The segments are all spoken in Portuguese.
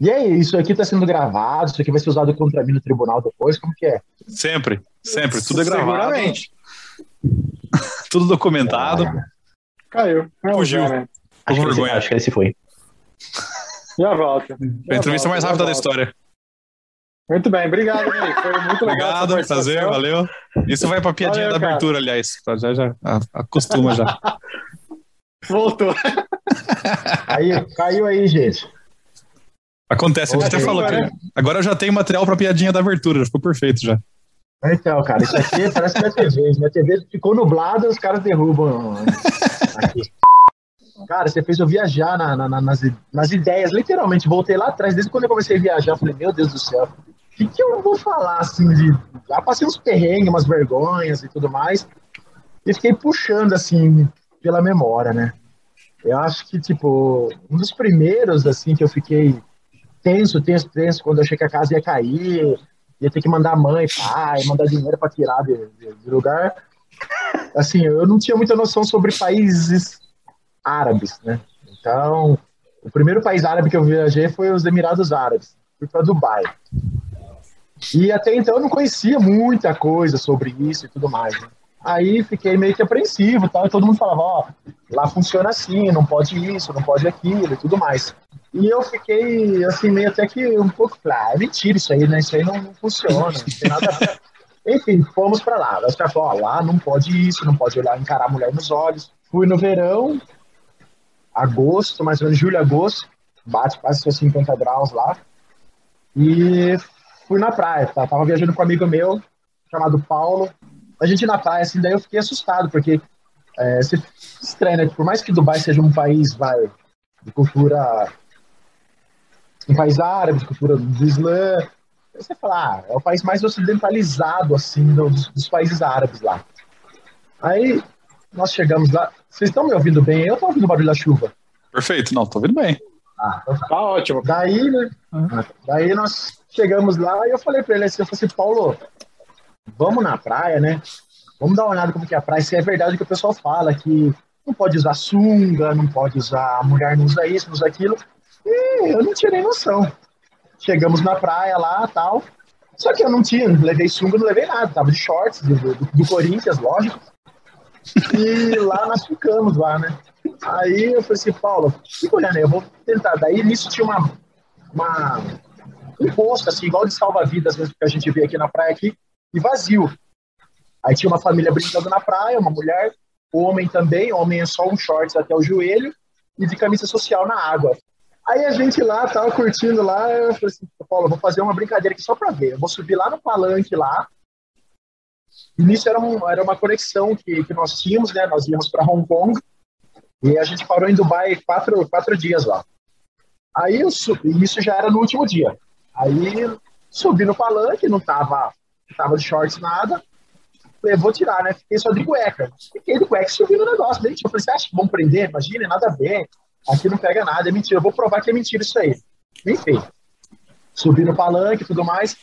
E aí, isso aqui tá sendo gravado, isso aqui vai ser usado contra mim no tribunal depois, como que é? Sempre, sempre, tudo é gravado. Seguramente. Tudo documentado. Caiu. Não, Fugiu. já, Acho que, esse, vergonha. acho que esse foi. Já volta. A entrevista mais rápida da história. Muito bem, obrigado, Ney. Foi muito legal. Obrigado, prazer, valeu. Isso vai pra piadinha Valeu, da cara. abertura, aliás. Pra Já, já, a- acostuma já. Voltou. Aí, caiu aí, gente. Acontece, a gente até falou que agora eu já tenho material pra piadinha da abertura, já ficou perfeito já. Então, cara, isso aqui parece minha TV. Minha TV ficou nublada os caras derrubam aqui. Cara, você fez eu viajar na- na- na- nas, nas ideias, literalmente. Voltei lá atrás, desde quando eu comecei a viajar, falei, meu Deus do céu, o que, que eu vou falar assim de. Já passei uns perrengues, umas vergonhas e tudo mais. E fiquei puxando, assim, pela memória, né? Eu acho que, tipo, um dos primeiros, assim, que eu fiquei tenso, tenso, tenso, quando eu achei que a casa ia cair, ia ter que mandar mãe, pai, mandar dinheiro para tirar de, de- de lugar. Assim, eu não tinha muita noção sobre países árabes, né? Então, o primeiro país árabe que eu viajei foi os Emirados Árabes. Fui para Dubai. E até então eu não conhecia muita coisa sobre isso e tudo mais. né? Aí fiquei meio que apreensivo, tal, e todo mundo falava, ó, lá funciona assim, não pode isso, não pode aquilo e tudo mais. E eu fiquei, assim, meio até que um pouco, ah, é mentira isso aí, né? Isso aí não, não funciona, não tem nada a ver. Enfim, fomos pra lá. Os caras falaram, ó, lá não pode isso, não pode olhar, encarar a mulher nos olhos. Fui no verão, agosto, mais ou menos julho, agosto, bate quase seus 50 graus lá. E fui na praia, tá? Tava viajando com um amigo meu, chamado Paulo. A gente na praia, assim, daí eu fiquei assustado, porque é, você estranha, né? Por mais que Dubai seja um país, vai, de cultura um país árabe, cultura do Islã. Você fala, ah, é o país mais ocidentalizado, assim, do- dos, dos países árabes lá. Aí, nós chegamos lá. Vocês estão me ouvindo bem? Eu estou ouvindo o barulho da chuva. Perfeito, não, tô ouvindo bem. Ah, então tá. Tá ótimo. Daí, né? Daí nós chegamos lá e eu falei pra ele assim, eu falei assim, Paulo, vamos na praia, né? Vamos dar uma olhada como que é a praia. Se é verdade o que o pessoal fala, que não pode usar sunga, não pode usar, a mulher não usa isso, não usa aquilo. E eu não tinha nem noção. Chegamos na praia lá tal. Só que eu não tinha, não levei sunga, não levei nada. Tava de shorts do, do, do Corinthians, lógico. E lá nós ficamos lá, né? Aí eu falei assim, Paulo, fica olhando aí, eu vou tentar. Daí nisso tinha uma, uma um posto, assim, igual de salva-vidas mesmo que a gente vê aqui na praia aqui, e vazio. Aí tinha uma família brincando na praia, uma mulher, homem também, homem é só um shorts até o joelho e de camisa social na água. Aí a gente lá, tava curtindo lá, eu falei assim, Paulo, vou fazer uma brincadeira aqui só pra ver. Eu vou subir lá no palanque lá. E nisso era, um, era uma conexão que, que nós tínhamos, né? Nós íamos para Hong Kong e a gente parou em Dubai quatro, quatro dias lá. Aí eu subi, isso já era no último dia. Aí subi no palanque, não tava, tava de shorts nada. Falei, vou tirar, né? Fiquei só de cueca. Fiquei de cueca, subi no negócio. Daí, eu falei, você acha que vão prender? Imagina, nada a ver. Aqui não pega nada, é mentira. Eu vou provar que é mentira isso aí. Enfim, subi no palanque e tudo mais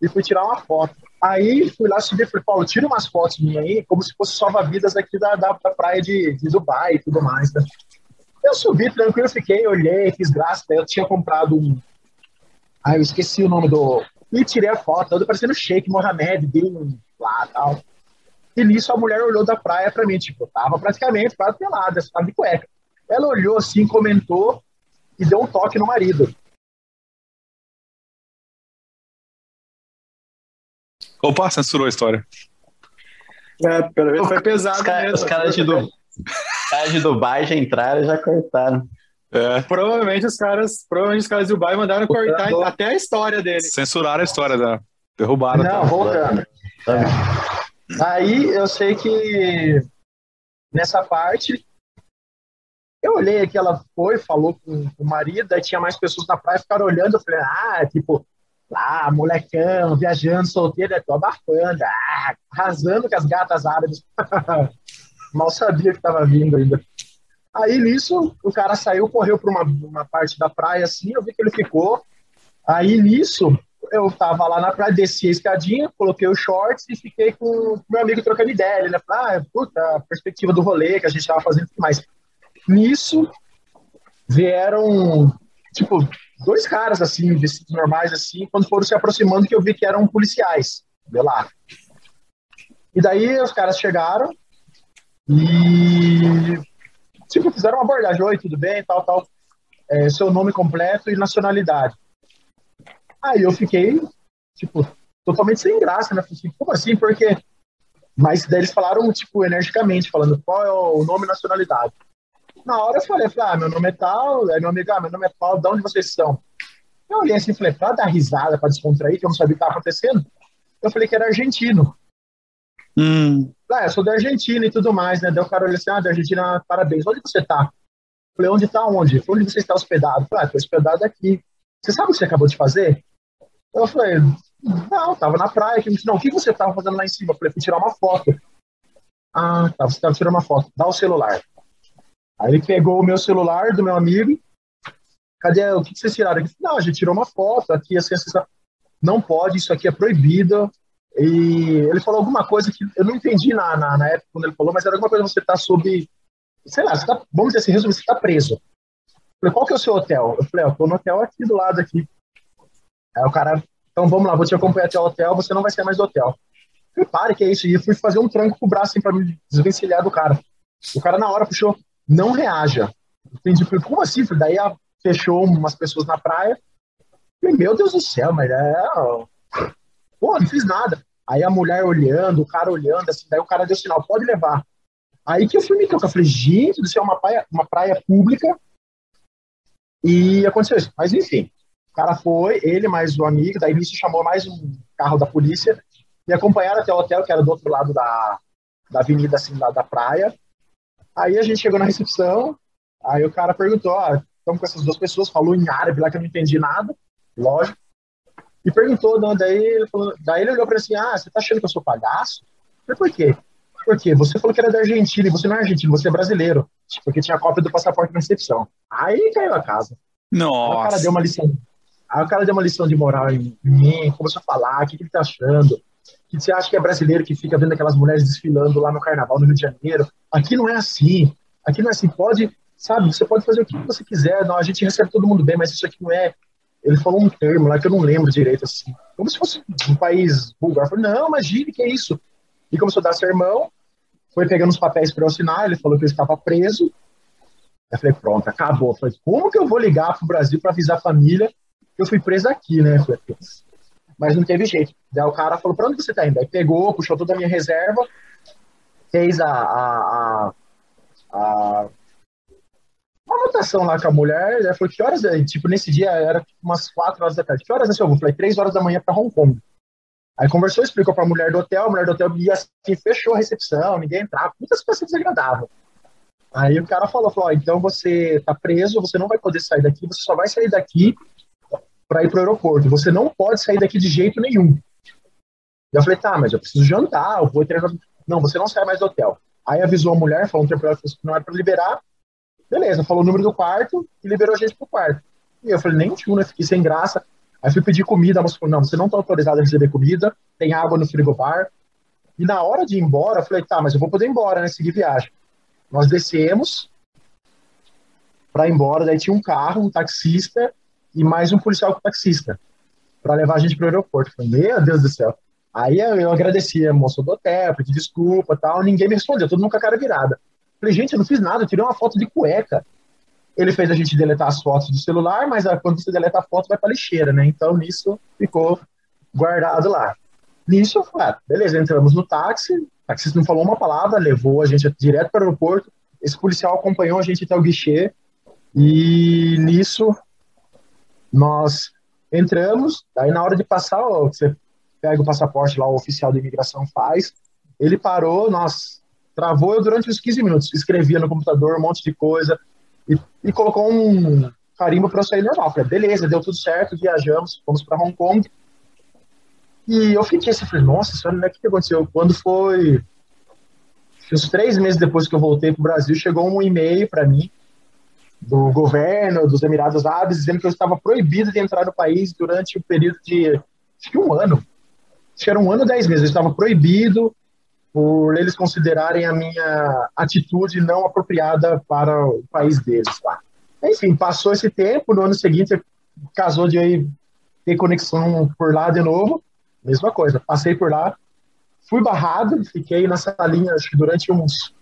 e fui tirar uma foto. Aí fui lá subir, falei, Paulo, tira umas fotos minhas aí, como se fosse salva-vidas aqui da, da, da praia de, de Dubai e tudo mais. Né? Eu subi tranquilo, fiquei, olhei, fiz graça. Eu tinha comprado um. Ah, eu esqueci o nome do. E tirei a foto, todo parecendo Sheikh Mohamed, Bin lá e tal. E nisso a mulher olhou da praia pra mim, tipo, tava praticamente quase pelada, tava de cueca. Ela olhou assim, comentou e deu um toque no marido. Opa, censurou a história. É, pelo menos foi pesado Os, ca- mesmo. os caras de, Du- os caras de Dubai já entraram e já cortaram. É, Provavelmente os caras, provavelmente os caras de Dubai mandaram cortar Voltando. até a história dele. censuraram a história da derrubada. Não, voltando. Aí eu sei que nessa parte eu olhei que ela foi, falou com, o marido, aí tinha mais pessoas na praia, ficaram olhando, eu falei, ah, tipo, lá, molecão, viajando, solteiro, é tô abafando, ah, arrasando com as gatas árabes. Mal sabia que tava vindo ainda. Aí nisso, o cara saiu, correu para uma, uma parte da praia assim, eu vi que ele ficou. Aí nisso, eu tava lá na praia, desci a escadinha, coloquei os shorts e fiquei com meu amigo trocando ideia. Ele falou, ah, puta, a perspectiva do rolê que a gente tava fazendo e mais. Nisso, vieram, tipo, dois caras, assim, vestidos normais, assim, quando foram se aproximando, que eu vi que eram policiais, de lá. E daí os caras chegaram e, tipo, fizeram uma abordagem, oi, tudo bem, tal, tal, é, seu nome completo e nacionalidade. Aí eu fiquei, tipo, totalmente sem graça, né? Falei assim, como assim? Porque mas daí eles falaram, tipo, energicamente, falando qual é o nome e nacionalidade. Na hora eu falei, falei, ah, meu nome é tal, aí meu amigo, ah, meu nome é tal, de onde vocês são? Eu olhei assim e falei, pra dar risada, pra descontrair, que eu não sabia o que estava acontecendo, eu falei que era argentino. Hum. Ah, eu sou da Argentina e tudo mais, né? Daí o cara olhou assim, ah, da Argentina, parabéns. Onde você tá? Eu falei, onde tá onde? Onde você está hospedado? Eu falei, ah, tô hospedado aqui. Você sabe o que você acabou de fazer? Eu falei, não, tava na praia. Não, o que você tava fazendo lá em cima? Eu falei, fui tirar uma foto. Ah, tá, você tava tirando uma foto. Dá o celular. Aí ele pegou o meu celular do meu amigo. Cadê? O que vocês tiraram aqui? Não, a gente tirou uma foto aqui, assim, assim, não pode, isso aqui é proibido. E ele falou alguma coisa que eu não entendi na, na, na época quando ele falou, mas era alguma coisa você tá sob, sei lá, tá, vamos dizer assim, resumindo, você tá preso. Eu falei, qual que é o seu hotel? Eu falei, eu tô no hotel aqui do lado aqui. Aí o cara, então vamos lá, vou te acompanhar até o hotel, você não vai sair mais do hotel. Eu falei, pare, que é isso? E fui fazer um tranco com o braço assim, pra me desvencilhar do cara. O cara na hora puxou, não reaja. Entendi, falei, como assim? Daí fechou umas pessoas na praia. Falei, meu Deus do céu, mas é. Pô, não fiz nada. Aí a mulher olhando, o cara olhando, assim, daí o cara deu sinal, pode levar. Aí que eu fui me tocar, falei, gente, isso é uma praia, uma praia pública. E aconteceu isso. Mas enfim, o cara foi, ele mais o amigo, daí nisso chamou mais um carro da polícia, me acompanharam até o hotel, que era do outro lado da, da avenida, assim, da, da praia. Aí a gente chegou na recepção, aí o cara perguntou, ó, ah, estamos com essas duas pessoas, falou em árabe lá que eu não entendi nada, lógico, e perguntou, não, daí ele falou, daí ele olhou para assim, ah, você tá achando que eu sou palhaço? Eu falei, por quê? Porque você falou que era da Argentina e você não é argentino, você é brasileiro. Porque tinha cópia do passaporte na recepção. Aí caiu a casa. Nossa. Aí o cara deu uma lição. Aí o cara deu uma lição de moral em mim, começou a falar, o que, que ele tá achando? Que você acha que é brasileiro que fica vendo aquelas mulheres desfilando lá no carnaval no Rio de Janeiro? Aqui não é assim. Aqui não é assim. Pode, sabe, você pode fazer o que você quiser. Não, a gente recebe todo mundo bem, mas isso aqui não é. Ele falou um termo lá que eu não lembro direito, assim. Como se fosse um país vulgar. Eu falei, não, imagine que é isso. E começou a dar sermão, foi pegando os papéis para eu assinar, ele falou que eu estava preso. Eu falei, pronto, acabou. Eu falei, como que eu vou ligar pro Brasil para avisar a família eu fui preso aqui, né? Mas não teve jeito. Daí o cara falou, pra onde você tá indo? Aí pegou, puxou toda a minha reserva, fez a, a, a, a uma anotação lá com a mulher, ela falou, que horas, é? tipo, nesse dia era umas 4 horas da tarde, que horas é seu voo? Falei, 3 horas da manhã para Hong Kong. Aí conversou, explicou pra mulher do hotel, a mulher do hotel ia assim, fechou a recepção, ninguém entrava, muita situação desagradável. Aí o cara falou, falou, então você tá preso, você não vai poder sair daqui, você só vai sair daqui para ir para o aeroporto. Você não pode sair daqui de jeito nenhum. Eu falei, tá, mas eu preciso jantar, eu vou. Não, você não sai mais do hotel. Aí avisou a mulher, falou um tempo que não era para liberar. Beleza, falou o número do quarto e liberou a gente pro quarto. E eu falei, nem tinha, né? Fiquei sem graça. Aí fui pedir comida, a moça falou, não, você não está autorizado a receber comida, tem água no frigobar. E na hora de ir embora, eu falei, tá, mas eu vou poder ir embora, né? Seguir viagem. Nós descemos para ir embora, daí tinha um carro, um taxista, e mais um policial com taxista para levar a gente para o aeroporto. Falei, meu Deus do céu. Aí eu agradeci a moça do hotel, pedi desculpa tal, ninguém me respondeu, todo mundo com a cara virada. Falei, gente, eu não fiz nada, eu tirei uma foto de cueca. Ele fez a gente deletar as fotos do celular, mas quando você deleta a foto, vai para lixeira, né? Então, nisso, ficou guardado lá. Nisso, eu falei, ah, beleza, entramos no táxi, o taxista não falou uma palavra, levou a gente direto para o aeroporto, esse policial acompanhou a gente até o guichê, e nisso nós entramos, aí na hora de passar, ó, você pega o passaporte lá, o oficial de imigração faz, ele parou, nós travou eu durante uns 15 minutos, escrevia no computador um monte de coisa e, e colocou um carimbo para eu sair normal. Falei, beleza, deu tudo certo, viajamos, fomos para Hong Kong. E eu fiquei assim, falei, nossa, isso o que aconteceu? Quando foi uns três meses depois que eu voltei para o Brasil, chegou um e-mail para mim do governo dos Emirados Árabes dizendo que eu estava proibido de entrar no país durante o período de acho que um ano. Acho que era um ano dez meses. Eu estava proibido por eles considerarem a minha atitude não apropriada para o país deles. Tá? Enfim, passou esse tempo. No ano seguinte, casou de aí ter conexão por lá de novo, mesma coisa. Passei por lá, fui barrado, fiquei na salinha, acho que durante uns,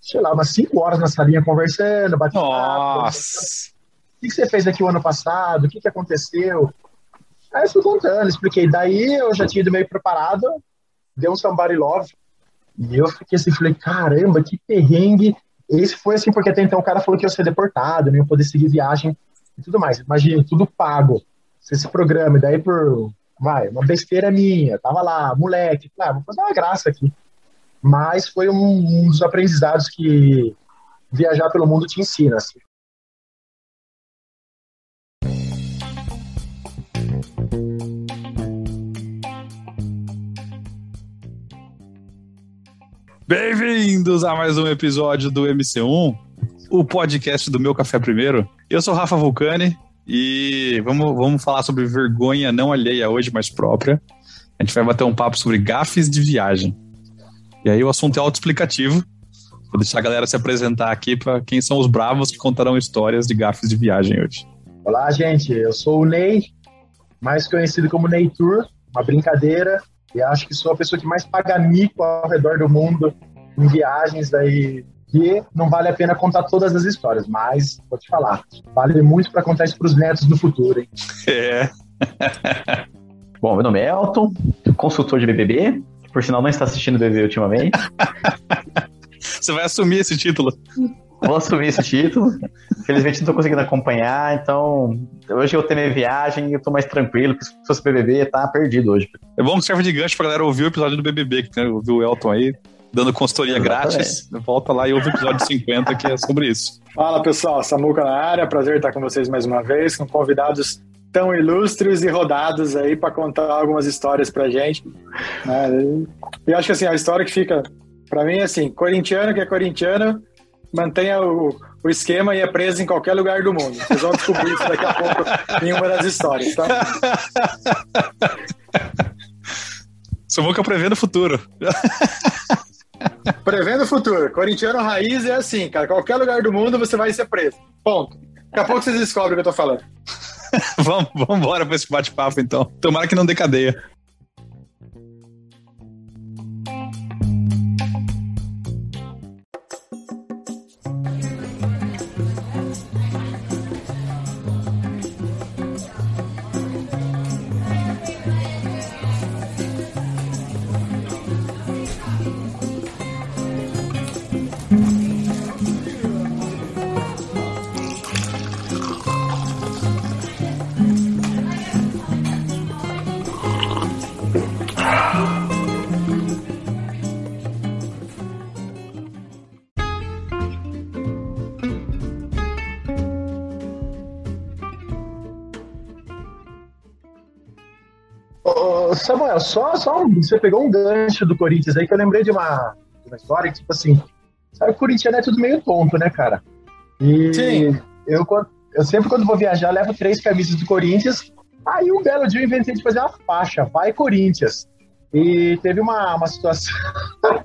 sei lá, umas cinco horas na salinha conversando, batendo papo. Nossa. O que que você fez aqui o ano passado? O que, que aconteceu? Aí eu fui contando, expliquei. Daí eu já tinha ido meio preparado, deu um somebody love. E eu fiquei assim, falei, caramba, que perrengue. Esse foi assim, porque até então o cara falou que ia ser deportado, não ia poder seguir viagem e tudo mais. Imagina, tudo pago. Você se programa, e daí por, vai, uma besteira minha, tava lá, moleque, ah, vou fazer uma graça aqui. Mas foi um, um dos aprendizados que viajar pelo mundo te ensina. Assim. Bem-vindos a mais um episódio do MC1, o podcast do Meu Café Primeiro. Eu sou Rafa Vulcani e vamos, vamos falar sobre vergonha não alheia hoje, mas própria. A gente vai bater um papo sobre gafes de viagem. E aí o assunto é autoexplicativo. Vou deixar a galera se apresentar aqui para quem são os bravos que contarão histórias de gafes de viagem hoje. Olá, gente, eu sou o Ney, mais conhecido como Ney Tour, uma brincadeira, e acho que sou a pessoa que mais paga mico ao redor do mundo em viagens daí que não vale a pena contar todas as histórias, mas vou te falar, vale muito para contar isso para os netos do futuro, hein? É. Bom, meu nome é Elton, consultor de BBB, por sinal não está assistindo BBB ultimamente. Você vai assumir esse título. Vou assumir esse título. Infelizmente não estou conseguindo acompanhar, então hoje eu tenho minha viagem e eu tô mais tranquilo, porque se fosse BBB, tá perdido hoje. É bom que serve de gancho pra galera ouvir o episódio do BBB, que né, ouviu o Elton aí, dando consultoria Exatamente. grátis. Volta lá e ouve o episódio 50, que é sobre isso. Fala pessoal, Samuca na área, prazer estar com vocês mais uma vez, com convidados tão ilustres e rodados aí para contar algumas histórias pra gente. né? E eu acho que assim, a história que fica pra mim é assim, corintiano que é corintiano, mantenha o, o esquema e é preso em qualquer lugar do mundo. Vocês vão descobrir isso daqui a pouco em uma das histórias, tá? Eu prevendo o futuro. Prevendo o futuro. Corintiano raiz é assim, cara. Qualquer lugar do mundo você vai ser preso. Ponto. Daqui a pouco vocês descobrem o que eu tô falando. vamos, vamos embora pra esse bate-papo, então. Tomara que não dê cadeia. Ô, Samuel, só, só um- você pegou um gancho do Corinthians aí que eu lembrei de uma, de uma história que, tipo assim, sabe, o corintiano é tudo meio tonto, né, cara? E Sim. Eu, eu sempre, quando vou viajar, levo três camisas do Corinthians. Aí, um belo dia, eu inventei de fazer uma faixa, vai Corinthians. E teve uma, uma situação.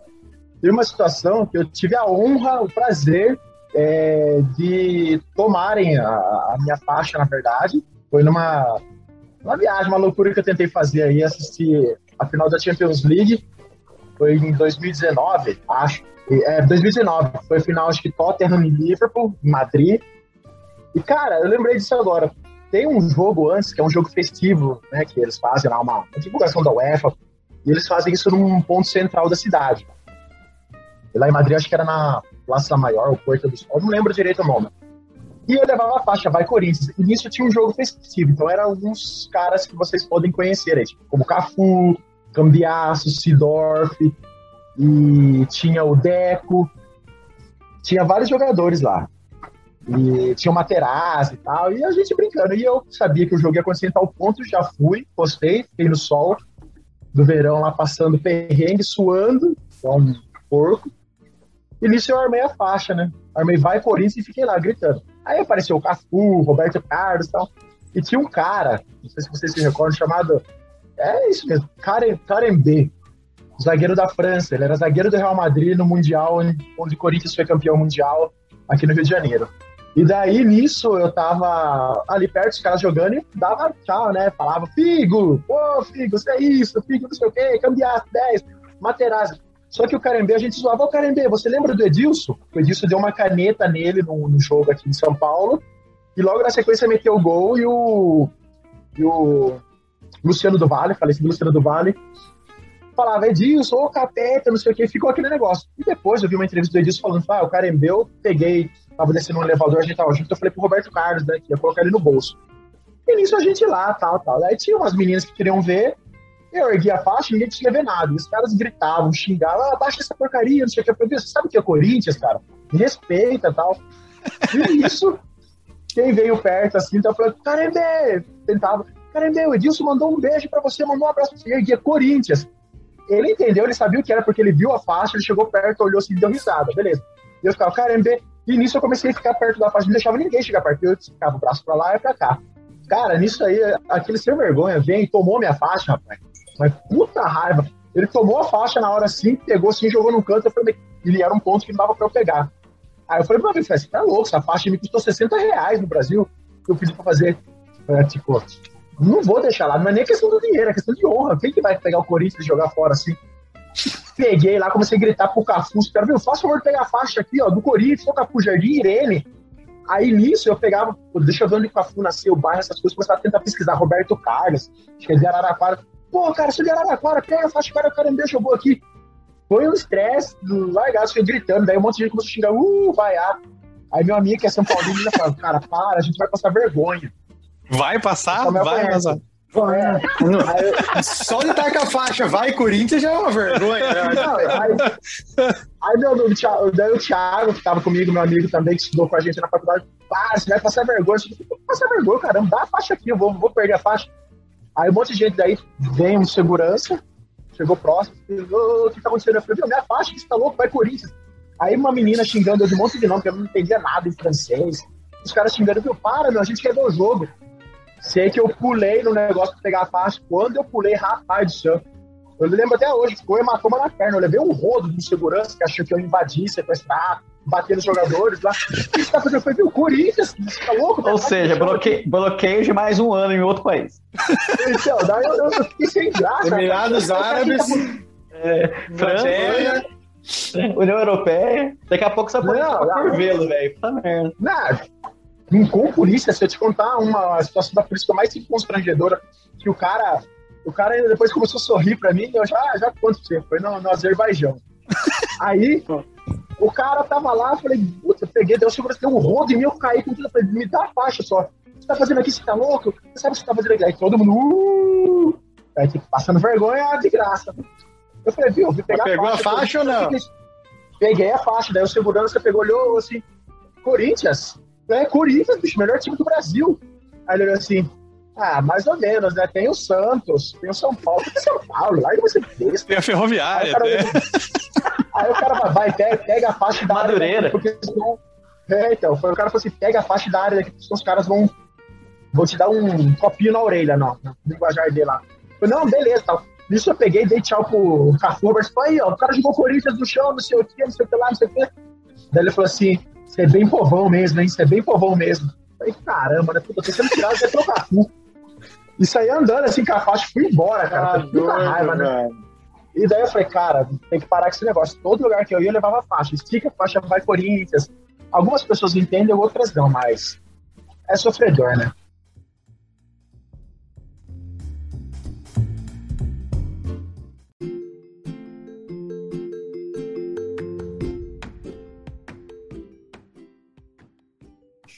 teve uma situação que eu tive a honra, o prazer é, de tomarem a, a minha faixa, na verdade. Foi numa, uma viagem, uma loucura que eu tentei fazer aí, assistir a final da Champions League. Foi em 2019, acho. É, 2019. Foi final, acho que Tottenham e Liverpool, em Madrid. E, cara, eu lembrei disso agora. Tem um jogo antes, que é um jogo festivo, né? Que eles fazem lá, uma, uma divulgação da UEFA. E eles fazem isso num ponto central da cidade. E lá em Madrid, acho que era na Praça Maior, ou Porta do Sol, não lembro direito o nome. E eu levava a faixa, vai Corinthians. E nisso tinha um jogo festivo. Então eram alguns caras que vocês podem conhecer aí, tipo, como Cafu, Cambiasso, Sidorf, e tinha o Deco. Tinha vários jogadores lá. E tinha o Materazzi e tal. E a gente brincando. E eu sabia que o jogo ia acontecer em tal ponto, já fui, postei, fiquei no sol do verão lá passando perrengue, suando, igual um porco. E nisso eu armei a faixa, né? Armei vai Corinthians e fiquei lá gritando. Aí apareceu o Cafu, Roberto Carlos e tal. E tinha um cara, não sei se vocês se recordam, chamado. É isso mesmo, Karen, Karen B. Zagueiro da França. Ele era zagueiro do Real Madrid no Mundial, onde o Corinthians foi campeão mundial aqui no Rio de Janeiro. E daí, nisso, eu tava ali perto, os caras jogando e dava tchau, né? Falava, Figo, pô, Figo, você é isso, Figo, não sei o quê, cambiar 10, Materazzi. Só que o Carembê, a gente zoava, o Carembê, você lembra do Edilson? O Edilson deu uma caneta nele no, no jogo aqui em São Paulo, e logo na sequência meteu o gol e o, e o Luciano do Vale, falecido Luciano do Vale, falava, Edilson, ô capeta, não sei o que, ficou aquele negócio. E depois eu vi uma entrevista do Edilson falando, ah, o Carembê, eu peguei tava descendo no elevador, a gente tava junto, eu falei pro Roberto Carlos, né, que ia colocar ele no bolso. E nisso a gente lá, tal, tal. Aí tinha umas meninas que queriam ver, eu ergui a faixa, ninguém tinha ver nada. Os caras gritavam, xingavam, ah, baixa essa porcaria, não sei o que. Eu falei, você sabe o que é Corinthians, cara? Me respeita tal. E isso, quem veio perto assim, então falei, Carembê, tentava, Carembê, o Edilson mandou um beijo pra você, mandou um abraço pra você, erguia Corinthians. Ele entendeu, ele sabia o que era, porque ele viu a faixa, ele chegou perto, olhou assim, deu risada, beleza. E eu ficava, Carembê, e nisso eu comecei a ficar perto da faixa, não deixava ninguém chegar perto. Eu ficava o braço pra lá e pra cá. Cara, nisso aí, aquele sem vergonha vem e tomou minha faixa, rapaz. Mas puta raiva. Ele tomou a faixa na hora assim, pegou assim, jogou no canto. Eu falei, ele era um ponto que não dava pra eu pegar. Aí eu falei pra mim, você tá louco, essa faixa me custou 60 reais no Brasil. Eu pedi pra fazer. É, tipo, não vou deixar lá, não é nem questão do dinheiro, é questão de honra. Quem que vai pegar o Corinthians e jogar fora assim? Peguei lá, comecei a gritar pro Cafu, caras, viu, faz favor de pegar a faixa aqui, ó, do Corinthians, o Cafu Jardim, Irene. Aí nisso eu pegava, deixa eu ver onde o Cafu nasceu, o bairro, essas coisas, começava a tentar pesquisar Roberto Carlos, acho que é de Araraquara. Pô, cara, sou de Araraquara, pega a faixa, cara, o cara me deixa, eu vou aqui. Foi um estresse, largado, fiquei gritando, daí um monte de gente começou a xingar, uh, vaiar. Aí meu amigo, que é São Paulino, já falou, cara, para, a gente vai passar vergonha. Vai passar? Vai passar. É. Só de estar com a faixa vai Corinthians já é uma vergonha. Né? Não, aí, aí meu, meu, daí o Thiago, que estava comigo, meu amigo também, que estudou com a gente na faculdade, para, você vai passar vergonha. Você vai passar vergonha, caramba, dá a faixa aqui, eu vou, vou perder a faixa. Aí um monte de gente daí vem um segurança, chegou próximo, o que tá acontecendo? Eu falei, minha faixa, você tá louco, vai Corinthians. Aí uma menina xingando eu de um monte de nome, que eu não entendia nada em francês. Os caras xingando, eu para, meu, a gente quer ver o jogo. Sei que eu pulei no negócio pra pegar a faixa. Quando eu pulei, rapaz do céu. Eu lembro até hoje, ficou hematoma na perna. Eu levei um rodo de segurança que achou que eu invadi, sequestrar, bater nos jogadores lá. O que você tá fazendo? Foi o Corinthians, você tá louco? Ou seja, bloque... bloqueio de mais um ano em outro país. Então, daí eu, eu fiquei sem graça. Emirados Árabes, é, França, União Europeia. Daqui a pouco você pode ficar por vê-lo, velho. Puta merda. Não, com polícia, se eu te contar uma situação da polícia mais constrangedora, que o cara, o cara depois começou a sorrir pra mim, eu já, já conto pra você, foi no, no Azerbaijão. Aí, o cara tava lá, falei, puta, peguei, deu segurança, deu um rodo em mim, eu caí com tudo, falei, me dá a faixa só. Você tá fazendo aqui, você tá louco? Você sabe o que você tá fazendo aqui? Aí todo mundo, uh! Aí, tipo, passando vergonha de graça. Eu falei, viu, eu pegar Pegou a faixa, a faixa ou não? Peguei a faixa, daí o segurança pegou, olhou assim, Corinthians? É, Corinthians, bicho, melhor time do Brasil. Aí ele olhou assim, ah, mais ou menos, né? Tem o Santos, tem o São Paulo, tem o São Paulo, lá você besta. Tem a Ferroviária, aí, né? aí o cara vai, pega, pega a faixa da Madureira. área. Porque senão... É, então, foi o cara falou assim: pega a faixa da área daqui, porque os caras vão, vão te dar um copinho na orelha, não, no linguajar dele lá. Eu falei, não, beleza, tal. Nisso eu peguei, dei tchau pro Cafu, mas foi aí, ó, o cara jogou Corinthians no chão, não sei o que, não sei o que lá, não sei o que. Daí ele falou assim: você é bem povão mesmo, hein? Você é bem povão mesmo. falei, caramba, né? Puta, tô sendo tirado até trocar cu. Isso aí andando assim com a faixa, fui embora, cara. Ah, muita raiva, né? E daí eu falei, cara, tem que parar com esse negócio. Todo lugar que eu ia, eu levava faixa. Estica a faixa, vai Corinthians. Algumas pessoas entendem, outras não, mas é sofredor, né?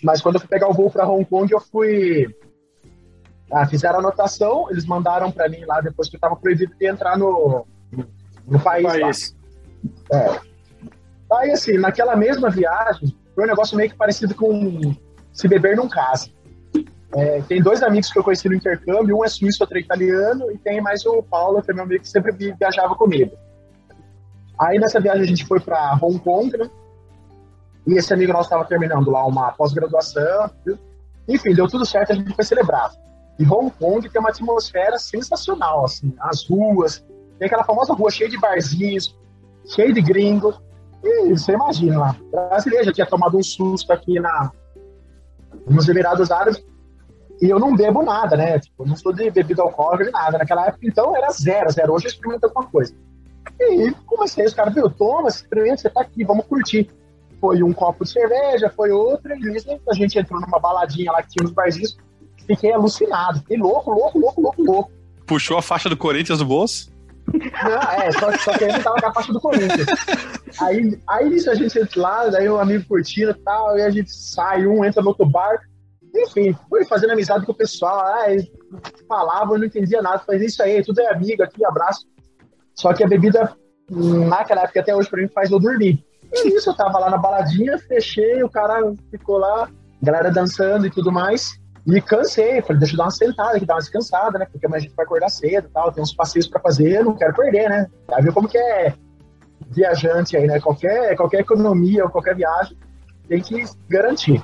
Mas quando eu fui pegar o voo para Hong Kong, eu fui. Ah, fizeram anotação, eles mandaram para mim lá depois que eu estava proibido de entrar no, no país. país. É. Aí, assim, naquela mesma viagem, foi um negócio meio que parecido com se beber num caso. É, tem dois amigos que eu conheci no intercâmbio, um é suíço, outro é italiano, e tem mais o Paulo, que é meu amigo que sempre viajava comigo. Aí nessa viagem a gente foi para Hong Kong, né? E esse amigo nosso estava terminando lá uma pós-graduação. Enfim, deu tudo certo, a gente foi celebrar. E Hong Kong tem uma atmosfera sensacional, assim, as ruas, tem aquela famosa rua cheia de barzinhos, cheia de gringos. E você imagina lá, brasileiro já tinha tomado um susto aqui na, nos Emirados Árabes, e eu não bebo nada, né? Tipo, não sou de bebida alcoólica nada. Naquela época, então, era zero, zero. Hoje eu experimento alguma coisa. E comecei, os caras, viu, toma, experimenta, você tá aqui, vamos curtir. Foi um copo de cerveja, foi outro, e a gente entrou numa baladinha lá que tinha nos barzinhos. Fiquei alucinado, fiquei louco, louco, louco, louco, louco. Puxou a faixa do Corinthians do bolso? Não, é, só, só que ele tava com a faixa do Corinthians. Aí, aí nisso a gente entra lá, daí o um amigo curtindo e tal, e a gente sai, um entra no outro bar. Enfim, fui fazendo amizade com o pessoal, ah, falava, eu não entendia nada, mas isso aí, tudo é amigo aqui, abraço. Só que a bebida, naquela época até hoje, pra mim, faz eu dormir. E nisso eu tava lá na baladinha, fechei, o cara ficou lá, galera dançando e tudo mais. E cansei, falei, deixa eu dar uma sentada aqui, dar uma descansada, né? Porque a gente vai acordar cedo e tal, tem uns passeios para fazer, não quero perder, né? Já viu como que é viajante aí, né? Qualquer, qualquer economia ou qualquer viagem tem que garantir.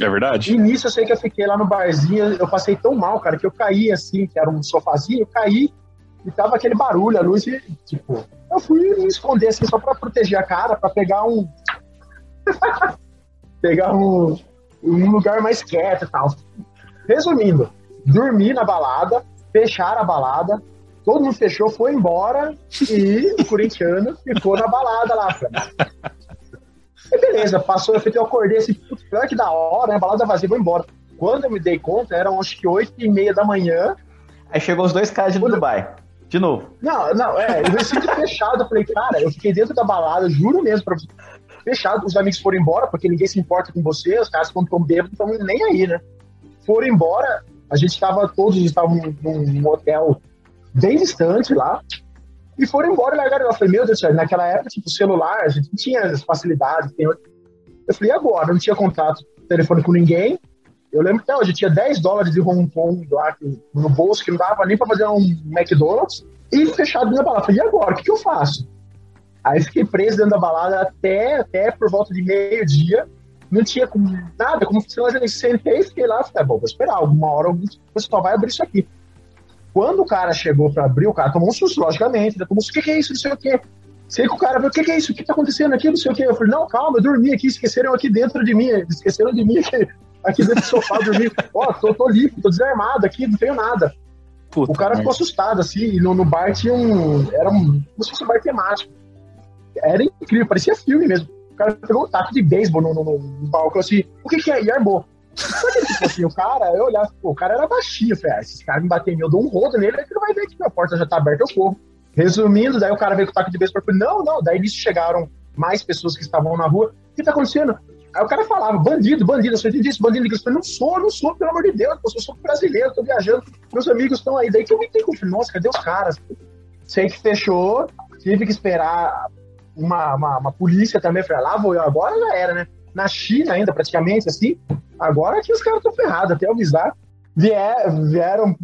É verdade? E nisso eu sei que eu fiquei lá no barzinho, eu passei tão mal, cara, que eu caí assim, que era um sofazinho, eu caí e tava aquele barulho, a luz, e, tipo, eu fui me esconder assim só pra proteger a cara, pra pegar um. pegar um, um lugar mais quieto e tal. Resumindo, dormi na balada, fecharam a balada, todo mundo fechou, foi embora e o corintiano ficou na balada lá. E beleza, passou, eu, acordei assim, pior que da hora, né? Balada vazia, vou embora. Quando eu me dei conta, eram acho que 8 e meia da manhã. Aí chegou os dois caras de Quando... Dubai. De novo. Não, não, é, eu recebi fechado. Eu falei, cara, eu fiquei dentro da balada, juro mesmo pra você. Fechado, os amigos foram embora, porque ninguém se importa com você, os caras quando estão bêbados estão nem aí, né? Foram embora, a gente estava, todos estavam num, num hotel bem distante lá, e foram embora e largaram. Eu falei, meu Deus do céu, naquela época, tipo, celular, a gente não tinha as facilidades. Tem... Eu falei, agora? Eu não tinha contato telefone com ninguém. Eu lembro que hoje eu tinha 10 dólares de Hong Kong lá no bolso, que não dava nem para fazer um McDonald's, e fechado da balada. Eu falei, e agora? O que, que eu faço? Aí fiquei preso dentro da balada até, até por volta de meio-dia. Não tinha nada, como se eu sentei e fiquei lá. Falei, ah, bom, vou esperar, alguma hora o pessoal vai abrir isso aqui. Quando o cara chegou para abrir, o cara tomou um susto, logicamente. Tomou um susto, o que, que é isso? Não sei o quê. Sei que o cara viu, o que, que é isso? O que tá acontecendo aqui? Não sei o quê. Eu falei, não, calma, eu dormi aqui, esqueceram aqui dentro de mim. Esqueceram de mim aqui, aqui dentro do sofá, dormi. Ó, oh, tô, tô limpo, tô desarmado aqui, não tenho nada. Puta o cara ficou assustado, assim, e no, no bar tinha um. Era um. Como se fosse um bar temático. Era incrível, parecia filme mesmo. O cara pegou um taco de beisebol no, no, no, balcão assim, o que, que é? E armou. Só que, tipo assim, o cara, eu olhava, pô, o cara era baixinho, falei, ah, esses caras me batem eu dou um rodo nele, ele não vai ver que minha porta já tá aberta, eu corro. Resumindo, daí o cara veio com o taco de beisebol, não, não, daí nisso chegaram mais pessoas que estavam na rua, o que tá acontecendo? Aí o cara falava, bandido, bandido, eu sou disso, bandido, eu falei, não sou, não sou, pelo amor de Deus, eu sou brasileiro, tô viajando, meus amigos estão aí, daí que eu me falei, nossa, cadê os caras? Sei que fechou, tive que esperar uma, uma, uma polícia também, falei, ah, lá vou eu, agora já era, né? Na China ainda, praticamente, assim, agora que os caras estão ferrados, até avisar. Vier, vieram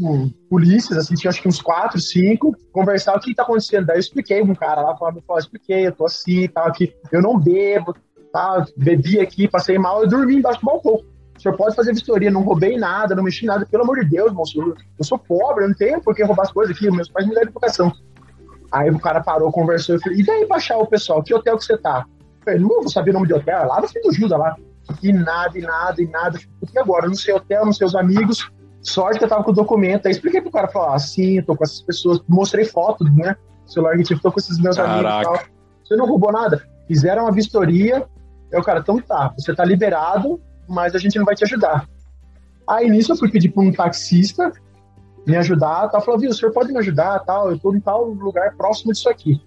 polícias, assim, tinha acho que uns quatro, cinco, conversar o que está acontecendo. Daí eu expliquei um cara lá, falava, eu expliquei, eu tô assim, tal, aqui, eu não bebo, tá, bebi aqui, passei mal, eu dormi embaixo do balcão. O senhor pode fazer vistoria, não roubei nada, não mexi nada, pelo amor de Deus, moço, eu sou pobre, eu não tenho por que roubar as coisas aqui, meus pais me deram educação. Aí o cara parou, conversou, eu falei, e daí pra achar o pessoal, que hotel que você tá? Eu falei, não vou saber o nome de hotel, é lá no fim do Gilda lá. E nada, e nada, e nada. E agora? Não sei hotel, não sei os amigos. Sorte que eu tava com o documento. Aí expliquei pro cara, falar assim, ah, tô com essas pessoas. Mostrei foto, né? Celular que tive, tô com esses meus Caraca. amigos e tal. Você não roubou nada. Fizeram uma vistoria. Aí o cara, então tá, você tá liberado, mas a gente não vai te ajudar. Aí nisso eu fui pedir pra um taxista me ajudar, tá? Falou, viu, o senhor pode me ajudar, tal, eu tô em tal lugar próximo disso aqui.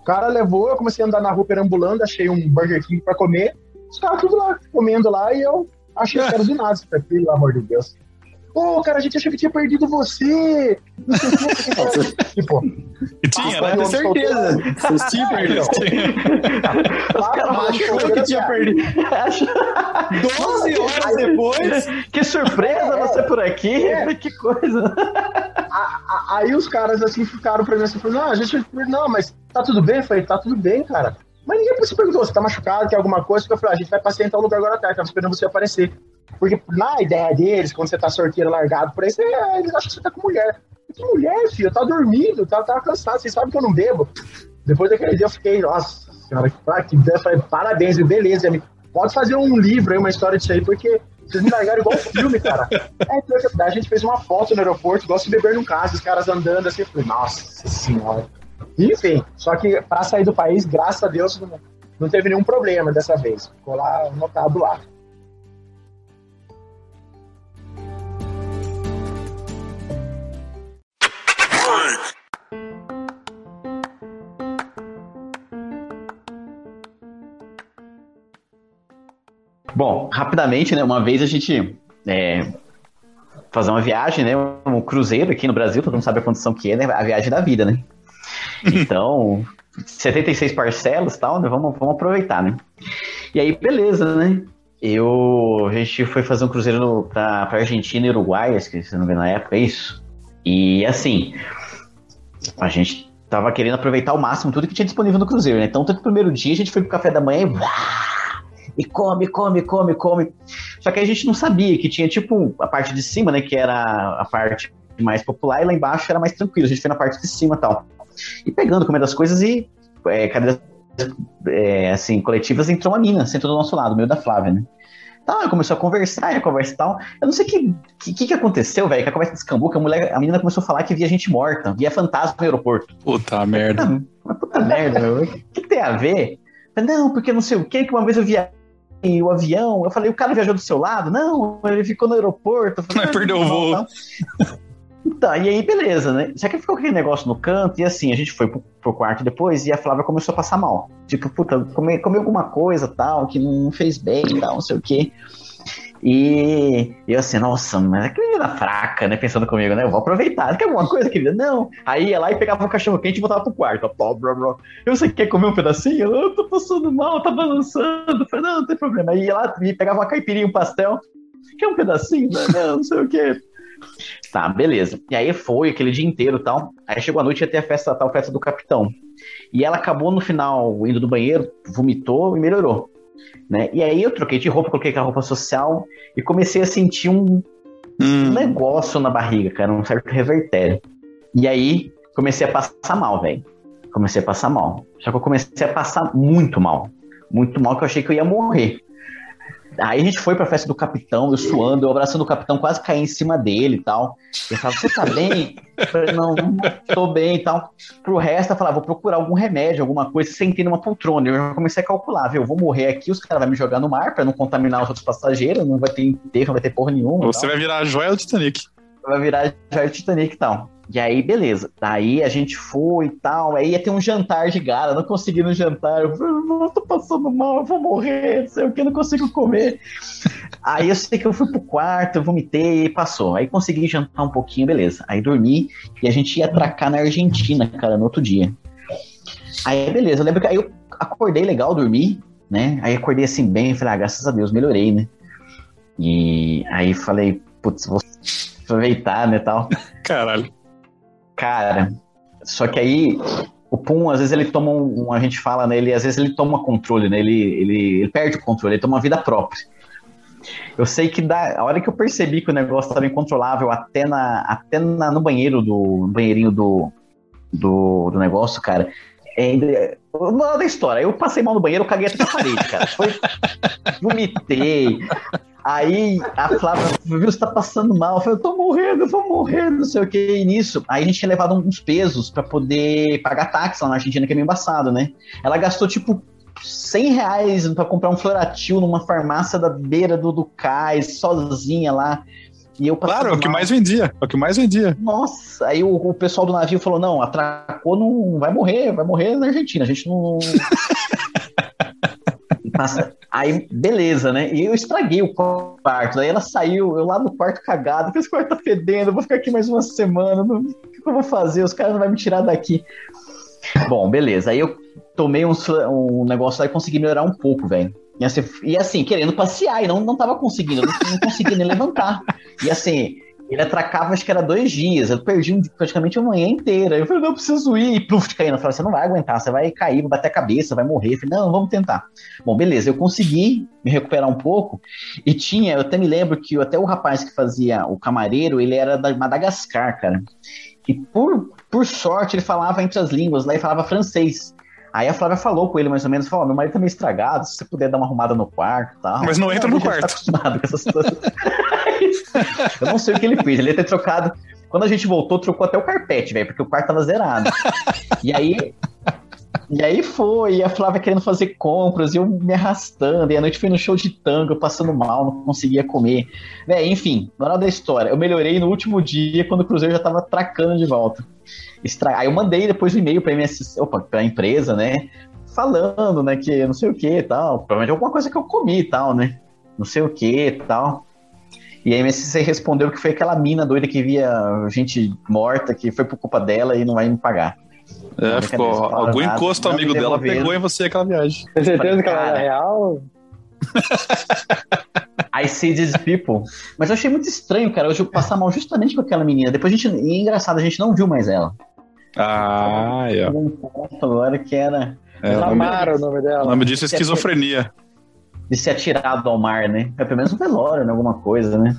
O cara levou, eu comecei a andar na rua perambulando, achei um Burger King pra comer, os caras tudo lá, comendo lá, e eu achei que era do nada. Falei, pelo amor de Deus. Pô, cara, a gente achou que tinha perdido você. Não sei o que. tipo, e tinha, né? Tenho certeza. Vocês tinham perdido. Os caras achou que tinha perdido. 12 horas depois. Que surpresa você por aqui. É. Que coisa. Aí os caras assim ficaram pra mim assim, não, a gente. Não, mas tá tudo bem? Eu falei, tá tudo bem, cara. Mas ninguém se perguntou, você tá machucado, quer alguma coisa? Porque eu falei, ah, a gente vai passear em tal lugar agora à tarde, tava esperando você aparecer. Porque na ideia deles, quando você tá sorteiro largado por aí, você, eles acham que você tá com mulher. Que mulher, filho? Eu tava dormindo, tava, tava cansado, vocês sabem que eu não bebo. Depois daquele dia eu fiquei, nossa senhora, que, que ideia, falei, parabéns, beleza, amigo. Pode fazer um livro aí, uma história disso aí, porque Vocês me largaram igual um filme, cara. É, daí a gente fez uma foto no aeroporto, gosto de beber num caso, os caras andando assim. Eu falei, nossa senhora. Enfim, só que para sair do país, graças a Deus, não, não teve nenhum problema dessa vez. Ficou lá anotado lá. Bom, rapidamente, né? Uma vez a gente é, fazer uma viagem, né? Um cruzeiro aqui no Brasil, todo mundo sabe a condição que é, né? A viagem da vida, né? Então, 76 parcelas e tal, né? Vamos, vamos aproveitar, né? E aí, beleza, né? Eu, a gente foi fazer um cruzeiro no, pra, pra Argentina e Uruguai, acho que você não vê na época, é isso. E assim, a gente tava querendo aproveitar ao máximo tudo que tinha disponível no cruzeiro, né? Então, tanto no primeiro dia a gente foi pro café da manhã e e come, come, come, come. Só que a gente não sabia que tinha, tipo, a parte de cima, né, que era a parte mais popular, e lá embaixo era mais tranquilo. A gente foi na parte de cima tal. E pegando, comendo as coisas e é, cadeiras, é, assim, coletivas, entrou uma mina, sentou do nosso lado, meio da Flávia, né? Então, começou a conversar, a conversa e tal. Eu não sei o que, que, que aconteceu, velho, que a conversa descambou, que a, mulher, a menina começou a falar que via gente morta, via fantasma no aeroporto. Puta merda. Puta, puta merda, meu. O que, que tem a ver? Não, porque não sei o que, que uma vez eu via o avião. Eu falei, o cara viajou do seu lado? Não, ele ficou no aeroporto. Falei, Não, perdeu o voo. Tá, e aí beleza, né? Só que ficou aquele negócio no canto, e assim, a gente foi pro, pro quarto depois e a Flávia começou a passar mal. Tipo, puta, comeu, alguma coisa tal, que não fez bem tal, não sei o quê. E eu assim, nossa, mas que menina fraca, né? Pensando comigo, né? Eu vou aproveitar. Quer alguma coisa, querida? Não. Aí ia lá e pegava um cachorro quente e voltava pro quarto. Ó, blá, blá. Eu sei que quer comer um pedacinho? Eu tô passando mal, tá balançando. Falei, não, não tem problema. Aí ia lá e pegava uma caipirinha, um pastel. Quer um pedacinho? Não, não sei o quê. Tá, beleza. E aí foi aquele dia inteiro e tal. Aí chegou a noite e ia ter a festa, a tal festa do capitão. E ela acabou no final indo do banheiro, vomitou e melhorou. Né? E aí eu troquei de roupa, coloquei aquela roupa social e comecei a sentir um hum. negócio na barriga, cara, um certo revertério. E aí comecei a passar mal, velho. Comecei a passar mal. Só que eu comecei a passar muito mal. Muito mal que eu achei que eu ia morrer. Aí a gente foi pra festa do capitão, eu suando, eu abraçando o capitão, quase caí em cima dele e tal. Ele falava, você tá bem? Eu falei, não, não tô bem e tal. Pro resto, eu falava, vou procurar algum remédio, alguma coisa, sentei numa poltrona. Eu já comecei a calcular, viu? Eu vou morrer aqui, os caras vão me jogar no mar pra não contaminar os outros passageiros, não vai ter enterro, não vai ter porra nenhuma. Você vai virar a joia do Titanic. Vai virar a joia do Titanic e tal. E aí, beleza. Daí a gente foi e tal. Aí ia ter um jantar de gala. Não consegui no jantar. Eu falei, tô passando mal, eu vou morrer, não sei o que, não consigo comer. aí eu sei que eu fui pro quarto, eu vomitei e passou. Aí consegui jantar um pouquinho, beleza. Aí dormi e a gente ia atracar na Argentina, cara, no outro dia. Aí, beleza. Eu lembro que aí eu acordei legal, dormi, né? Aí acordei assim bem, falei, ah, graças a Deus, melhorei, né? E aí falei, putz, vou aproveitar, né, tal. Caralho. Cara, só que aí o Pum, às vezes ele toma um, a gente fala, né, ele, às vezes ele toma controle, né, ele, ele, ele perde o controle, ele toma uma vida própria. Eu sei que da a hora que eu percebi que o negócio estava incontrolável, até, na, até na, no banheiro do no banheirinho do, do, do negócio, cara, é, uma da história, eu passei mal no banheiro, eu caguei até na parede, cara. Foi, vomitei, Aí a Flávia viu, você tá passando mal. Eu falei, eu tô morrendo, eu vou morrer, não sei o que. E nisso, aí a gente tinha levado uns pesos para poder pagar táxi lá na Argentina, que é meio embaçado, né? Ela gastou, tipo, 100 reais pra comprar um floratil numa farmácia da beira do, do cais, sozinha lá. E eu claro, é o que mais vendia, é o que mais vendia. Nossa, aí o, o pessoal do navio falou: não, atracou, não vai morrer, vai morrer na Argentina. A gente não. Aí, beleza, né? E eu estraguei o quarto. Daí ela saiu, eu lá no quarto cagado, que esse quarto tá fedendo, vou ficar aqui mais uma semana. Não, o que eu vou fazer? Os caras não vão me tirar daqui. Bom, beleza. Aí eu tomei um, um negócio lá e consegui melhorar um pouco, velho. E assim, assim, querendo passear, e não, não tava conseguindo, não, não conseguia nem levantar. E assim, ele atracava, acho que era dois dias. Eu perdi praticamente uma manhã inteira. Eu falei, não, eu preciso ir. E pluf, de caindo. Eu falei, você não vai aguentar, você vai cair, vai bater a cabeça, vai morrer. Eu falei, não, vamos tentar. Bom, beleza, eu consegui me recuperar um pouco. E tinha, eu até me lembro que até o rapaz que fazia o camareiro, ele era da Madagascar, cara. E por, por sorte, ele falava entre as línguas lá e falava francês. Aí a Flávia falou com ele mais ou menos, falou, meu marido tá meio estragado, se você puder dar uma arrumada no quarto e tal. Mas não entra no quarto. Tá acostumado com essas coisas. eu não sei o que ele fez, ele ia ter trocado. Quando a gente voltou, trocou até o carpete, velho, porque o quarto tava zerado. E aí, e aí foi, e a Flávia querendo fazer compras, e eu me arrastando, e a noite foi no show de tango, passando mal, não conseguia comer. Véi, enfim, moral da história, eu melhorei no último dia, quando o Cruzeiro já tava tracando de volta. Estra... Aí eu mandei depois um e-mail pra, MSC, opa, pra empresa, né, falando, né, que não sei o que e tal, provavelmente alguma coisa que eu comi e tal, né, não sei o que e tal. E a MSC respondeu que foi aquela mina doida que via gente morta, que foi por culpa dela e não vai me pagar. É, ficou. Algum encosto amigo dela pegou em você aquela viagem. Tem certeza que ela era real? I see these people. Mas eu achei muito estranho, cara, eu passar mal justamente com aquela menina. Depois a gente. E é engraçado, a gente não viu mais ela. Ah, é. Agora que era. É, Lamara o nome dela. O nome disso é esquizofrenia. De ser atirado ao mar, né? É pelo menos um velório, né? Alguma coisa, né?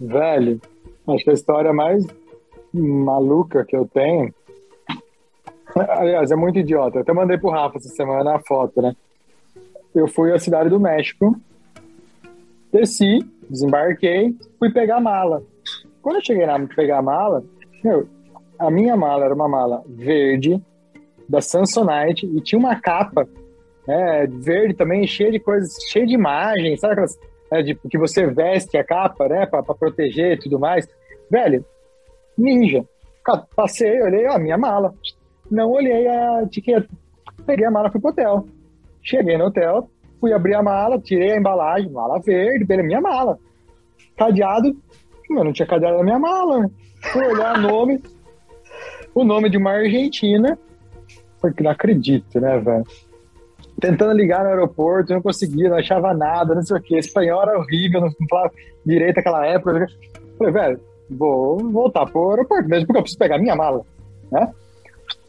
Velho, acho que a história mais maluca que eu tenho. Aliás, é muito idiota. Eu até mandei pro Rafa essa semana a foto, né? Eu fui à cidade do México, desci, desembarquei, fui pegar a mala. Quando eu cheguei para pegar a mala, meu, a minha mala era uma mala verde, da Samsonite, e tinha uma capa né, verde também, cheia de coisas, cheia de imagens, sabe aquelas né, de, que você veste a capa, né, para proteger e tudo mais. Velho, ninja. Passei, olhei a minha mala. Não olhei a etiqueta. Peguei a mala, fui pro hotel. Cheguei no hotel, fui abrir a mala, tirei a embalagem, mala verde, pela minha mala. Cadeado, não tinha cadeado na minha mala. Né? Fui olhar o nome, o nome de uma argentina, porque não acredito, né, velho? tentando ligar no aeroporto, não conseguia, não achava nada, não sei o que. Espanhol era horrível, não falava direito naquela época. Falei, velho, vou voltar pro aeroporto mesmo, porque eu preciso pegar minha mala, né?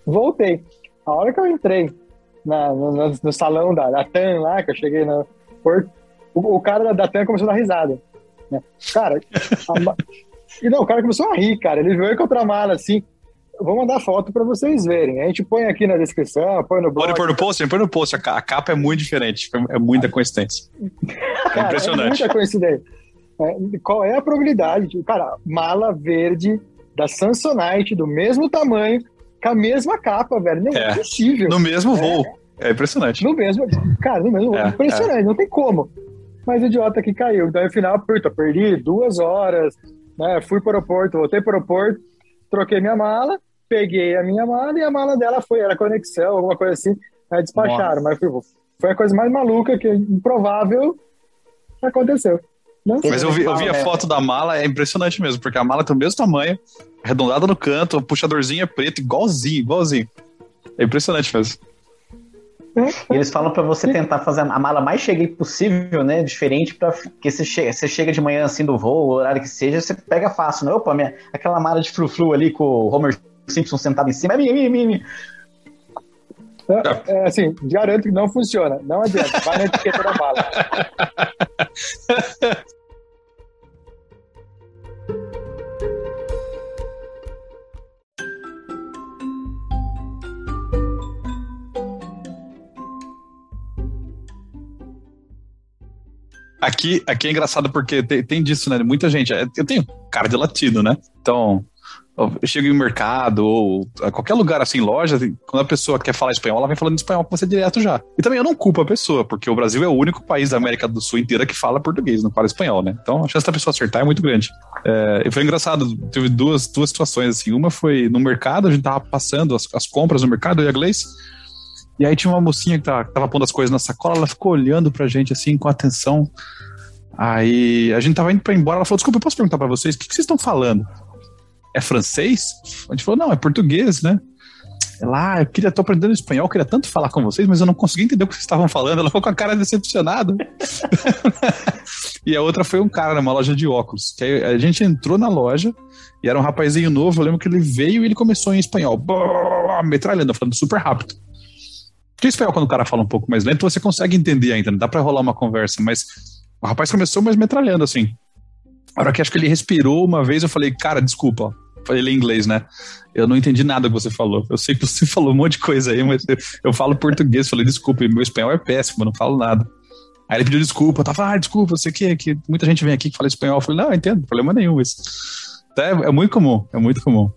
Voltei. A hora que eu entrei na, no, no, salão da, da TAM lá, que eu cheguei no porto, o, o cara da, da TAM começou a dar risada. Né? Cara, a, e não, o cara começou a rir, cara. Ele veio com outra mala assim vou mandar foto para vocês verem. A gente põe aqui na descrição, põe no blog. Pode pôr no post, põe no post. A capa é muito diferente, é muita coincidência. É impressionante. É muita coincidência. É, qual é a probabilidade? Cara, mala verde da Samsonite, do mesmo tamanho, com a mesma capa, velho. Não é, é possível. No mesmo voo. É, é impressionante. No mesmo, cara, no mesmo voo. É, impressionante, não tem como. Mas o idiota que caiu. Então, no final, puta, perdi duas horas, né? Fui para o aeroporto, voltei para o aeroporto, troquei minha mala, peguei a minha mala e a mala dela foi, era conexão, alguma coisa assim, aí despacharam. Nossa. Mas foi, foi a coisa mais maluca, que improvável aconteceu. Mas eu vi, eu vi a foto da mala, é impressionante mesmo, porque a mala tem o mesmo tamanho, arredondada no canto, o puxadorzinho é preto, igualzinho, igualzinho. É impressionante mesmo. E eles falam para você tentar fazer a mala mais cheguei possível, né? Diferente para que você chega, você chega de manhã assim do voo, o horário que seja, você pega fácil, né? Opa, minha, aquela mala de frufru ali com o Homer Simpson sentado em cima. É minha, minha, minha. É, é, assim, garanto que não funciona. Não adianta. Vai na etiqueta da bala. Aqui, aqui é engraçado porque tem, tem disso, né? Muita gente. Eu tenho cara de latino, né? Então, eu chego em mercado ou a qualquer lugar assim, loja, quando a pessoa quer falar espanhol, ela vem falando espanhol com você direto já. E também eu não culpo a pessoa, porque o Brasil é o único país da América do Sul inteira que fala português, não fala espanhol, né? Então a chance da pessoa acertar é muito grande. É, e foi engraçado, teve duas, duas situações assim. Uma foi no mercado, a gente tava passando as, as compras no mercado, eu e a Gleice. E aí tinha uma mocinha que tava, que tava pondo as coisas na sacola, ela ficou olhando pra gente assim com atenção. Aí a gente tava indo pra ir embora, ela falou: Desculpa, eu posso perguntar pra vocês, o que, que vocês estão falando? É francês? A gente falou, não, é português, né? Ela, ah, eu queria, tô aprendendo espanhol, queria tanto falar com vocês, mas eu não consegui entender o que vocês estavam falando. Ela ficou com a cara decepcionada. e a outra foi um cara numa loja de óculos. Que a gente entrou na loja e era um rapazinho novo. Eu lembro que ele veio e ele começou em espanhol, metralhando, falando super rápido. Porque espanhol, quando o cara fala um pouco mais lento, você consegue entender ainda, não dá pra rolar uma conversa, mas o rapaz começou mais metralhando, assim. A hora que acho que ele respirou uma vez, eu falei, cara, desculpa. Falei em inglês, né? Eu não entendi nada que você falou. Eu sei que você falou um monte de coisa aí, mas eu, eu falo português. Falei, desculpa, meu espanhol é péssimo, não falo nada. Aí ele pediu desculpa, tava, ah, desculpa, você que, que muita gente vem aqui que fala espanhol. Eu falei, não, eu entendo, problema nenhum. Isso. É, é muito comum, é muito comum.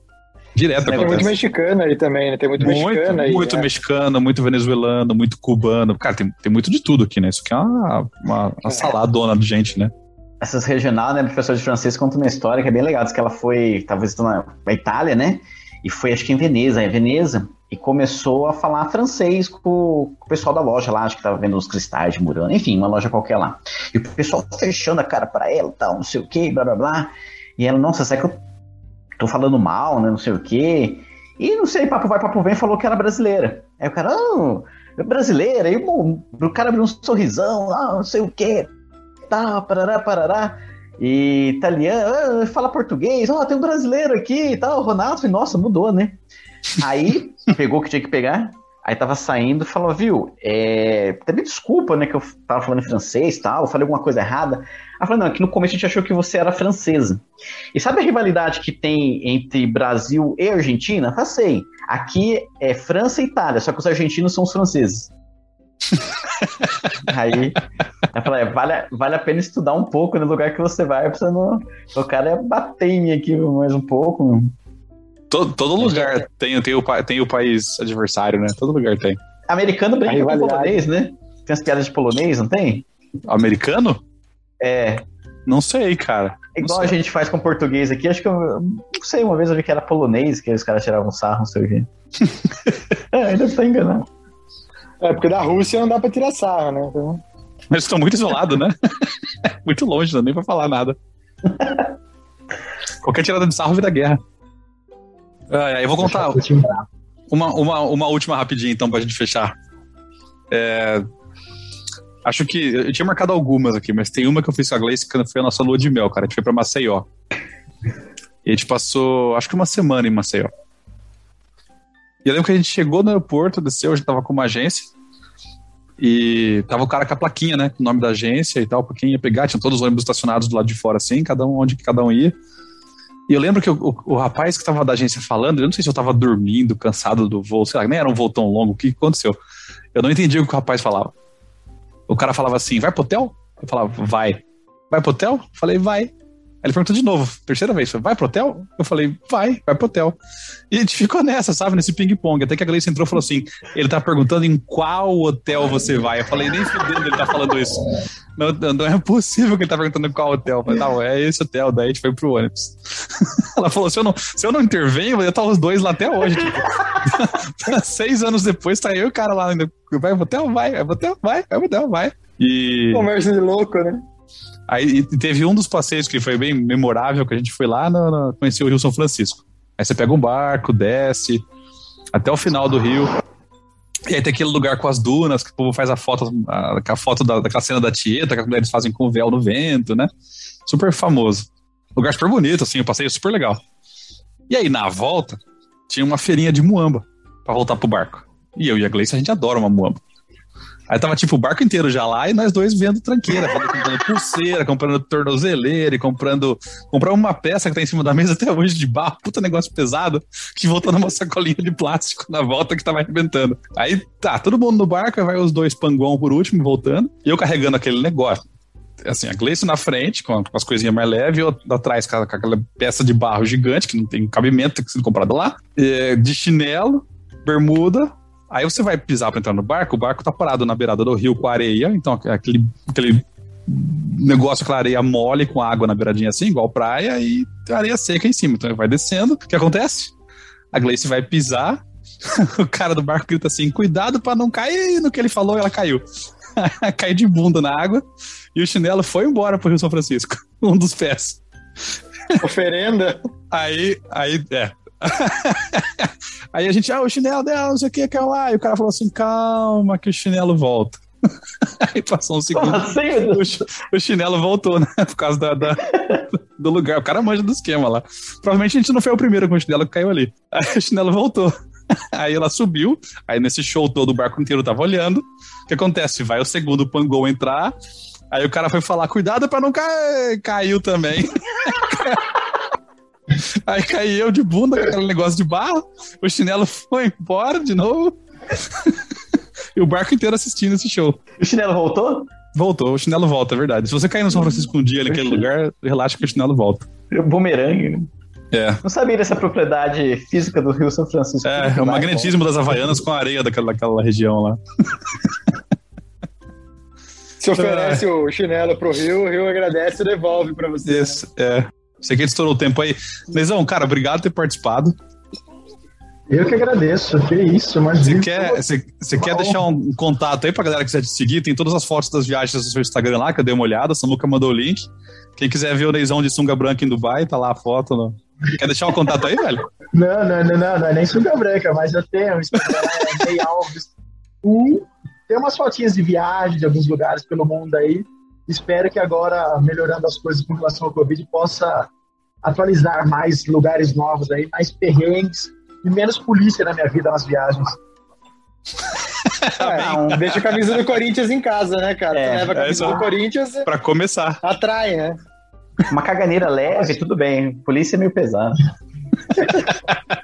Direto Tem muito mexicano aí também, né? Tem muito, muito mexicano aí. Muito né? mexicano, muito venezuelano, muito cubano. Cara, tem, tem muito de tudo aqui, né? Isso aqui é uma, uma, uma saladona de gente, né? Essas regionais, né? Professor de francês conta uma história que é bem legal. Diz que ela foi, talvez, na Itália, né? E foi, acho que em Veneza, em Veneza, e começou a falar francês com, o pessoal da loja lá, acho que tava vendo os cristais de Murano, enfim, uma loja qualquer lá. E o pessoal fechando a cara para ela, tal, não sei o que, blá blá blá. E ela, nossa, será que eu tô falando mal, né? Não sei o quê. E não sei, papo vai, papo vem, falou que era brasileira. Aí o cara, é brasileira. Aí o, o cara abriu um sorrisão, ah, não sei o quê, tá, parará, parará. E italiano, ah, fala português, ó, oh, tem um brasileiro aqui e tal, Ronaldo. Falei, nossa, mudou, né? Aí pegou o que tinha que pegar, aí tava saindo falou, viu, é, até me desculpa, né, que eu tava falando em francês e tal, falei alguma coisa errada. Ela falou, não, aqui no começo a gente achou que você era francesa. E sabe a rivalidade que tem entre Brasil e Argentina? Já sei. Aqui é França e Itália, só que os argentinos são os franceses. Aí eu falei, vale, vale a pena estudar um pouco no lugar que você vai, pra você não. O cara é bater em mim aqui mais um pouco. Todo, todo lugar tem, tem, o, tem o país adversário, né? Todo lugar tem. Americano brinca com polonês, né? Tem as piadas de polonês, não tem? Americano? É. Não sei, cara. Igual a gente faz com português aqui, acho que eu não sei, uma vez eu vi que era polonês, que os caras tiravam sarro, não sei o quê. é, ainda tá enganado. É, porque da Rússia não dá pra tirar sarro, né? Então... Mas estão muito isolados, né? muito longe, não nem pra falar nada. Qualquer tirada de sarro vira guerra. Ah, eu vou contar uma, uma, uma última rapidinha, então, pra gente fechar. É, acho que. Eu tinha marcado algumas aqui, mas tem uma que eu fiz com a Gleice que foi a nossa lua de mel, cara. A gente foi pra Maceió. E a gente passou, acho que uma semana em Maceió. E eu lembro que a gente chegou no aeroporto, desceu, a gente tava com uma agência. E tava o cara com a plaquinha, né? Com o nome da agência e tal, pra quem ia pegar. Tinha todos os ônibus estacionados do lado de fora, assim, cada um onde cada um ia. E eu lembro que o, o, o rapaz que estava da agência falando, eu não sei se eu estava dormindo, cansado do voo, sei lá, nem era um voo tão longo, o que aconteceu? Eu não entendi o que o rapaz falava. O cara falava assim, vai pro hotel? Eu falava, vai. Vai pro hotel? Eu falei, vai. Ele perguntou de novo, terceira vez, vai pro hotel? Eu falei, vai, vai pro hotel. E a gente ficou nessa, sabe, nesse ping-pong. Até que a Gleice entrou e falou assim: ele tá perguntando em qual hotel você vai. Eu falei, nem fudendo ele tá falando isso. Não, não é possível que ele tá perguntando em qual hotel. Falei, não, é esse hotel. Daí a gente foi pro ônibus. Ela falou: se eu não, se eu não intervenho, eu estar os dois lá até hoje. Tipo. Seis anos depois, tá eu e o cara lá ainda. Vai pro hotel? Vai, vai pro hotel? Vai, vai pro hotel, vai. E. Conversa de louco, né? Aí teve um dos passeios que foi bem memorável, que a gente foi lá, no, no, conhecer o Rio São Francisco. Aí você pega um barco, desce até o final do rio. E aí tem aquele lugar com as dunas, que o povo faz a foto, a, a foto da, daquela cena da Tieta, que as mulheres fazem com o véu no vento, né? Super famoso. Lugar super bonito, assim, o passeio super legal. E aí, na volta, tinha uma feirinha de muamba para voltar pro barco. E eu e a Gleice, a gente adora uma muamba. Aí tava tipo o barco inteiro já lá e nós dois vendo tranqueira, comprando pulseira, comprando tornozeleira e comprando. Compramos uma peça que tá em cima da mesa até hoje de barro, puta negócio pesado, que voltou numa sacolinha de plástico na volta que tava arrebentando. Aí tá, todo mundo no barco, vai os dois panguão por último, voltando, e eu carregando aquele negócio. Assim, a Gleice na frente, com, as coisinhas mais leves, e eu atrás com, aquela peça de barro gigante, que não tem cabimento, tem que ser comprado lá, de chinelo, bermuda, Aí você vai pisar para entrar no barco, o barco tá parado na beirada do rio com areia, então aquele, aquele negócio com areia mole com água na beiradinha assim, igual praia, e areia seca em cima. Então vai descendo. O que acontece? A Gleice vai pisar, o cara do barco grita assim: cuidado para não cair no que ele falou, e ela caiu. caiu de bunda na água e o chinelo foi embora pro Rio São Francisco, um dos pés. Oferenda. Aí, aí, é, Aí a gente, ah, o chinelo dela, não sei o que, quer lá. E o cara falou assim: calma, que o chinelo volta. Aí passou um segundo. Assim, o, o, chinelo voltou, né? Por causa da, da, do lugar. O cara manja do esquema lá. Provavelmente a gente não foi o primeiro com o chinelo que caiu ali. Aí o chinelo voltou. aí ela subiu, aí nesse show todo o barco inteiro tava olhando. O que acontece? Vai o segundo pangol entrar, aí o cara foi falar, cuidado pra não cair. Caiu também. Aí caí eu de bunda com aquele negócio de barro, o chinelo foi embora de novo. e o barco inteiro assistindo esse show. O chinelo voltou? Voltou, o chinelo volta, é verdade. Se você cair no São Francisco um dia naquele lugar, relaxa que o chinelo volta. Bumerangue, né? É. Não sabia dessa propriedade física do Rio São Francisco. É, é o magnetismo das Havaianas com a areia daquela, daquela região lá. Se oferece o chinelo pro Rio, o Rio agradece e devolve pra você. Isso, é. Sei que ele estourou o tempo aí. Lesão, cara, obrigado por ter participado. Eu que agradeço, que isso, mas. Você quer, você, você quer deixar um contato aí pra galera que quiser te seguir? Tem todas as fotos das viagens no seu Instagram lá, que eu dei uma olhada, Samuca mandou o link. Quem quiser ver o Neizão de sunga branca em Dubai, tá lá a foto. No... Quer deixar um contato aí, velho? Não, não, não, não, não é nem sunga branca, mas eu tenho Instagram, é Ney Alves. Um, tem umas fotinhas de viagem de alguns lugares pelo mundo aí. Espero que agora, melhorando as coisas com relação ao Covid, possa atualizar mais lugares novos aí, mais perrengues e menos polícia na minha vida nas viagens. É, não, deixa a camisa do Corinthians em casa, né, cara? É, leva a é camisa isso. do Corinthians, Pra começar. atrai, né? Uma caganeira leve, tudo bem. Polícia é meio pesado.